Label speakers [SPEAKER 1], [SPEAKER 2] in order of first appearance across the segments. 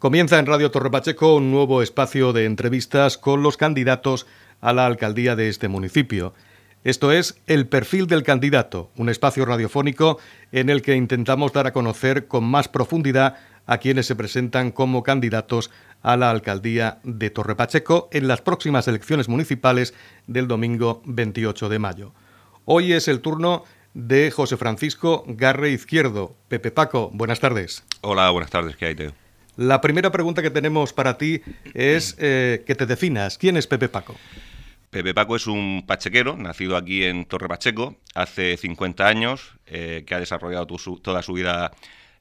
[SPEAKER 1] Comienza en Radio Torre Pacheco un nuevo espacio de entrevistas con los candidatos a la alcaldía de este municipio. Esto es El perfil del candidato, un espacio radiofónico en el que intentamos dar a conocer con más profundidad a quienes se presentan como candidatos a la alcaldía de Torre Pacheco en las próximas elecciones municipales del domingo 28 de mayo. Hoy es el turno de José Francisco Garre Izquierdo. Pepe Paco, buenas tardes.
[SPEAKER 2] Hola, buenas tardes, ¿qué hay, Teo?
[SPEAKER 1] La primera pregunta que tenemos para ti es eh, que te definas. ¿Quién es Pepe Paco?
[SPEAKER 2] Pepe Paco es un pachequero, nacido aquí en Torre Pacheco hace 50 años, eh, que ha desarrollado toda su vida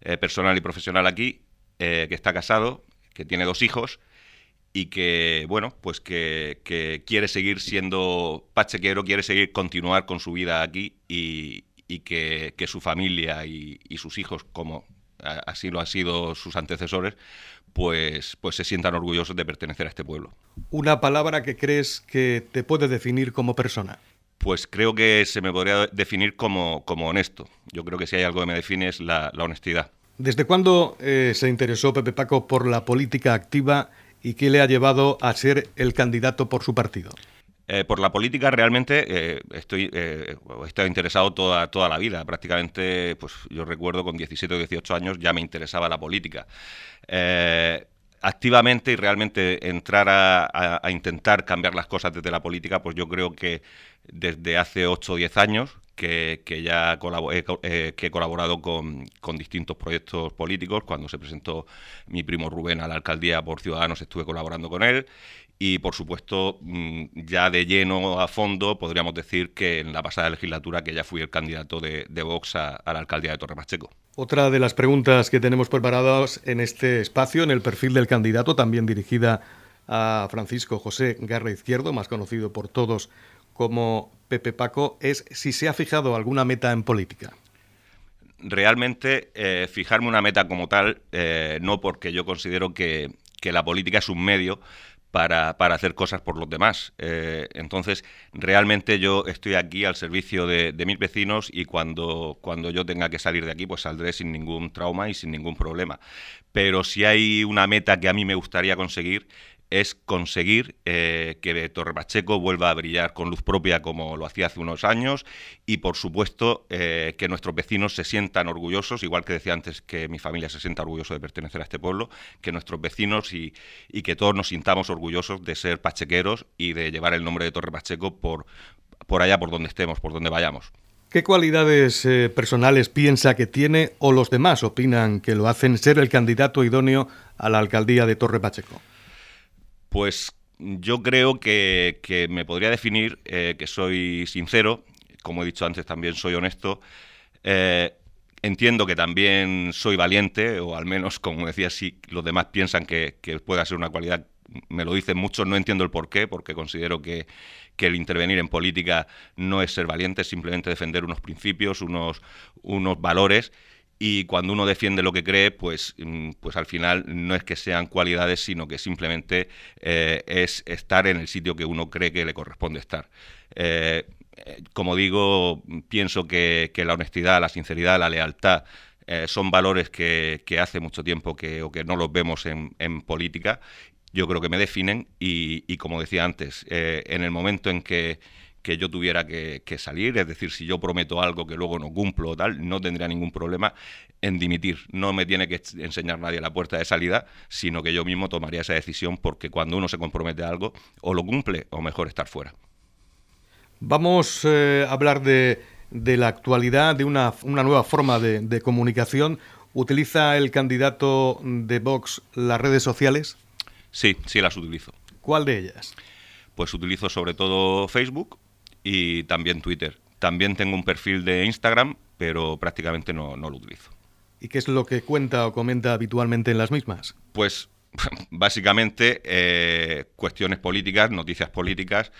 [SPEAKER 2] eh, personal y profesional aquí, que está casado, que tiene dos hijos y que, bueno, pues que, quiere seguir siendo pachequero, quiere seguir continuar con su vida aquí y, que, su familia y, y sus hijos, como así lo han sido sus antecesores, pues, pues se sientan orgullosos de pertenecer a este pueblo.
[SPEAKER 1] ¿Una palabra que crees que te puede definir como persona?
[SPEAKER 2] Pues creo que se me podría definir como, como honesto. Yo creo que si hay algo que me define es la, honestidad.
[SPEAKER 1] ¿Desde cuándo eh, se interesó Pepe Paco por la política activa y qué le ha llevado a ser el candidato por su partido?
[SPEAKER 2] Eh, por la política realmente eh, estoy, eh, he estado interesado toda, toda la vida. Prácticamente, pues yo recuerdo con 17 o 18 años ya me interesaba la política. activamente y realmente entrar a, intentar cambiar las cosas desde la política, pues yo creo que desde hace 8 o 10 años que, ya he, que he colaborado con, con, distintos proyectos políticos. Cuando se presentó mi primo Rubén a la alcaldía por Ciudadanos estuve colaborando con él y por supuesto mm, ya de lleno a fondo podríamos decir que en la pasada legislatura que ya fui el candidato de, Vox a, la alcaldía de Torre Pacheco.
[SPEAKER 1] Otra de las preguntas que tenemos preparadas en este espacio, en el perfil del candidato, también dirigida a Francisco José Garra Izquierdo, más conocido por todos como Pepe Paco, es si se ha fijado alguna meta en política.
[SPEAKER 2] Realmente eh, fijarme una meta como tal, eh, no porque yo considero que, que la política es un medio, para, para, hacer cosas por los demás. Eh, entonces, realmente yo estoy aquí al servicio de, de, mis vecinos y cuando, cuando yo tenga que salir de aquí, pues saldré sin ningún trauma y sin ningún problema. Pero si hay una meta que a mí me gustaría conseguir es conseguir eh, que Torre Pacheco vuelva a brillar con luz propia como lo hacía hace unos años y, por supuesto, eh, que nuestros vecinos se sientan orgullosos, igual que decía antes que mi familia se sienta orgulloso de pertenecer a este pueblo, que nuestros vecinos y, que todos nos sintamos orgullosos de ser pachequeros y de llevar el nombre de Torre Pacheco por, por allá, por donde estemos, por donde vayamos.
[SPEAKER 1] ¿Qué cualidades eh, personales piensa que tiene o los demás opinan que lo hacen ser el candidato idóneo a la alcaldía de Torre Pacheco?
[SPEAKER 2] Pues yo creo que, me podría definir eh, que soy sincero, como he dicho antes, también soy honesto. Eh, entiendo que también soy valiente, o al menos, como decía, si los demás piensan que, pueda ser una cualidad, me lo dicen mucho, no entiendo el por qué, porque considero que, que, el intervenir en política no es ser valiente, es simplemente defender unos principios, unos, unos valores y cuando uno defiende lo que cree, pues, mm, pues al final no es que sean cualidades, sino que simplemente eh, es estar en el sitio que uno cree que le corresponde estar. Eh, eh, como digo, pienso que, la honestidad, la sinceridad, la lealtad son valores que, hace mucho tiempo que, o que no los vemos en, política. Yo creo que me definen y, y como decía antes, en el momento en que que yo tuviera que, salir, es decir, si yo prometo algo que luego no cumplo o tal, no tendría ningún problema en dimitir. No me tiene que enseñar nadie la puerta de salida, sino que yo mismo tomaría esa decisión porque cuando uno se compromete a algo, o lo cumple o mejor estar fuera.
[SPEAKER 1] Vamos eh, a hablar de, la actualidad, de una, nueva forma de, de comunicación. ¿Utiliza el candidato de Vox las redes sociales?
[SPEAKER 2] Sí, sí las utilizo.
[SPEAKER 1] ¿Cuál de ellas?
[SPEAKER 2] Pues utilizo sobre todo Facebook, y también Twitter. También tengo un perfil de Instagram, pero prácticamente no, lo utilizo.
[SPEAKER 1] ¿Y qué es lo que cuenta o comenta habitualmente en las mismas?
[SPEAKER 2] Pues básicamente eh, cuestiones políticas, noticias políticas,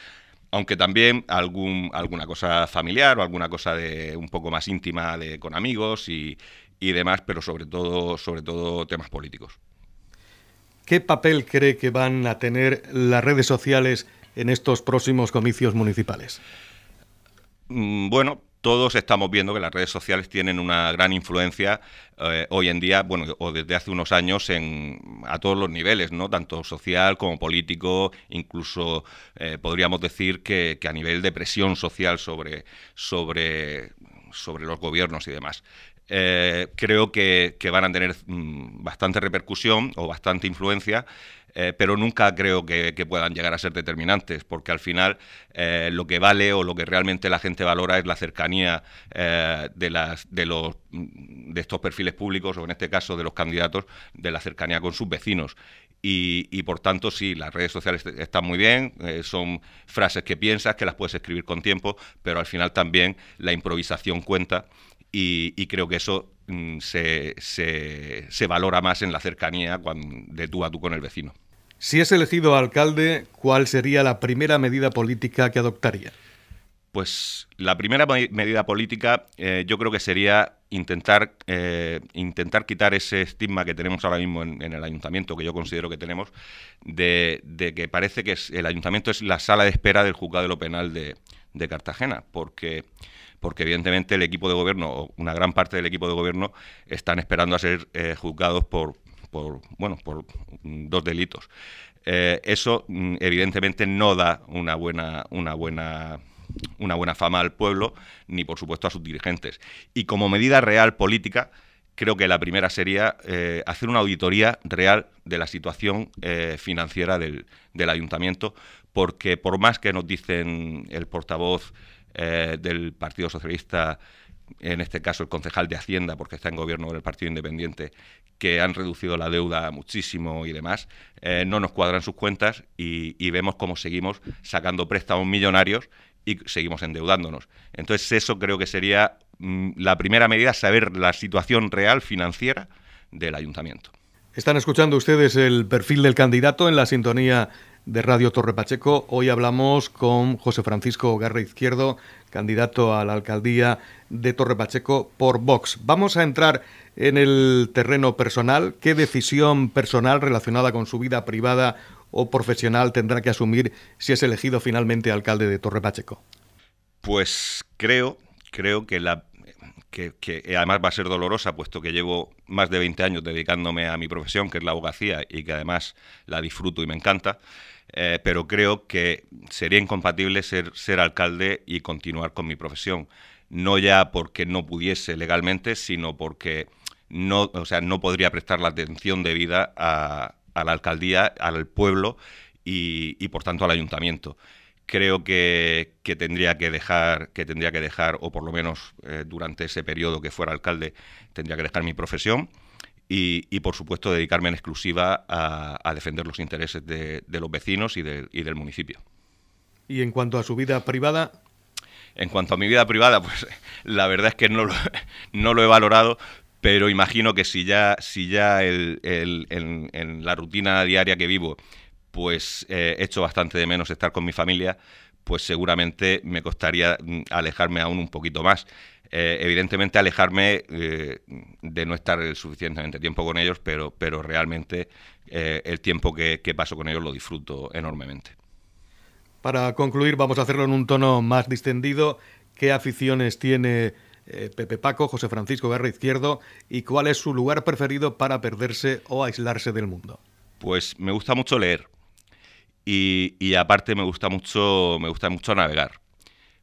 [SPEAKER 2] aunque también algún, alguna cosa familiar o alguna cosa de un poco más íntima de, con amigos y, y demás, pero sobre todo, sobre todo temas políticos.
[SPEAKER 1] ¿Qué papel cree que van a tener las redes sociales en estos próximos comicios municipales?
[SPEAKER 2] Mm, bueno, todos estamos viendo que las redes sociales tienen una gran influencia eh, hoy en día, bueno, o desde hace unos años en, a todos los niveles, ¿no? Tanto social como político, incluso eh, podríamos decir que, a nivel de presión social sobre, sobre, sobre los gobiernos y demás. Eh, creo que, van a tener mm, bastante repercusión o bastante influencia eh, pero nunca creo que, puedan llegar a ser determinantes, porque al final eh, lo que vale o lo que realmente la gente valora es la cercanía eh, de, las, de, los, de estos perfiles públicos, o en este caso de los candidatos, de la cercanía con sus vecinos. Y, por tanto, sí, las redes sociales están muy bien, son frases que piensas, que las puedes escribir con tiempo, pero al final también la improvisación cuenta y, creo que eso mm, se, se, valora más en la cercanía de tú a tú con el vecino.
[SPEAKER 1] Si es elegido alcalde, ¿cuál sería la primera medida política que adoptaría?
[SPEAKER 2] Pues la primera medida política eh, yo creo que sería intentar, eh, intentar quitar ese estigma que tenemos ahora mismo en, el ayuntamiento, que yo considero que tenemos, de, que parece que el ayuntamiento es la sala de espera del juzgado de lo penal de, Cartagena, porque, porque evidentemente el equipo de gobierno, o una gran parte del equipo de gobierno, están esperando a ser eh, juzgados por, por, bueno, por dos delitos. Eh, eso mm, evidentemente no da una buena, una buena una buena fama al pueblo, ni por supuesto a sus dirigentes. Y como medida real política, creo que la primera sería eh, hacer una auditoría real de la situación financiera del, del, ayuntamiento, porque por más que nos dicen el portavoz del Partido Socialista en este caso el concejal de Hacienda, porque está en gobierno del Partido Independiente, que han reducido la deuda muchísimo y demás, eh, no nos cuadran sus cuentas y, vemos cómo seguimos sacando préstamos millonarios y seguimos endeudándonos. Entonces eso creo que sería mm, la primera medida, saber la situación real financiera del ayuntamiento.
[SPEAKER 1] Están escuchando ustedes el perfil del candidato en la sintonía de Radio Torre Pacheco. Hoy hablamos con José Francisco Garra Izquierdo, candidato a la alcaldía de Torre Pacheco por Vox. Vamos a entrar en el terreno personal. ¿Qué decisión personal relacionada con su vida privada o profesional tendrá que asumir si es elegido finalmente alcalde de Torre Pacheco?
[SPEAKER 2] Pues creo, creo que la que, además va a ser dolorosa, puesto que llevo más de 20 años dedicándome a mi profesión, que es la abogacía, y que además la disfruto y me encanta. Eh, pero creo que sería incompatible ser, ser alcalde y continuar con mi profesión. No ya porque no pudiese legalmente, sino porque no, o sea, no podría prestar la atención debida a, a la alcaldía, al pueblo y, y, por tanto al ayuntamiento. Creo que, que, tendría que dejar, que tendría que dejar, o por lo menos eh, durante ese periodo que fuera alcalde, tendría que dejar mi profesión y, por supuesto, dedicarme en exclusiva a, defender los intereses de, los vecinos y, del municipio.
[SPEAKER 1] ¿Y en cuanto a su vida privada?
[SPEAKER 2] En cuanto a mi vida privada, pues la verdad es que no lo, no lo he valorado, pero imagino que si ya, si ya el, en, la rutina diaria que vivo, pues eh, echo bastante de menos estar con mi familia, pues seguramente me costaría mm, alejarme aún un poquito más. Eh, evidentemente alejarme eh, de no estar suficientemente tiempo con ellos, pero, pero realmente eh, el tiempo que, paso con ellos lo disfruto enormemente.
[SPEAKER 1] Para concluir, vamos a hacerlo en un tono más distendido. ¿Qué aficiones tiene Pepe Paco, José Francisco Guerra Izquierdo y cuál es su lugar preferido para perderse o aislarse del mundo?
[SPEAKER 2] Pues me gusta mucho leer y, y aparte me gusta mucho, me gusta mucho navegar.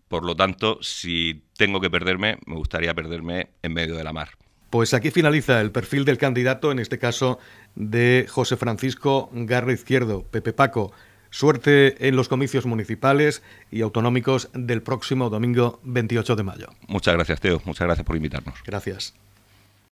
[SPEAKER 2] Por lo tanto, si tengo que perderme, me gustaría perderme en medio de la mar.
[SPEAKER 1] Pues aquí finaliza el perfil del candidato, en este caso de José Francisco Garra Izquierdo. Pepe Paco, suerte en los comicios municipales y autonómicos del próximo domingo 28 de mayo.
[SPEAKER 2] Muchas gracias, Teo. Muchas gracias por invitarnos.
[SPEAKER 1] Gracias.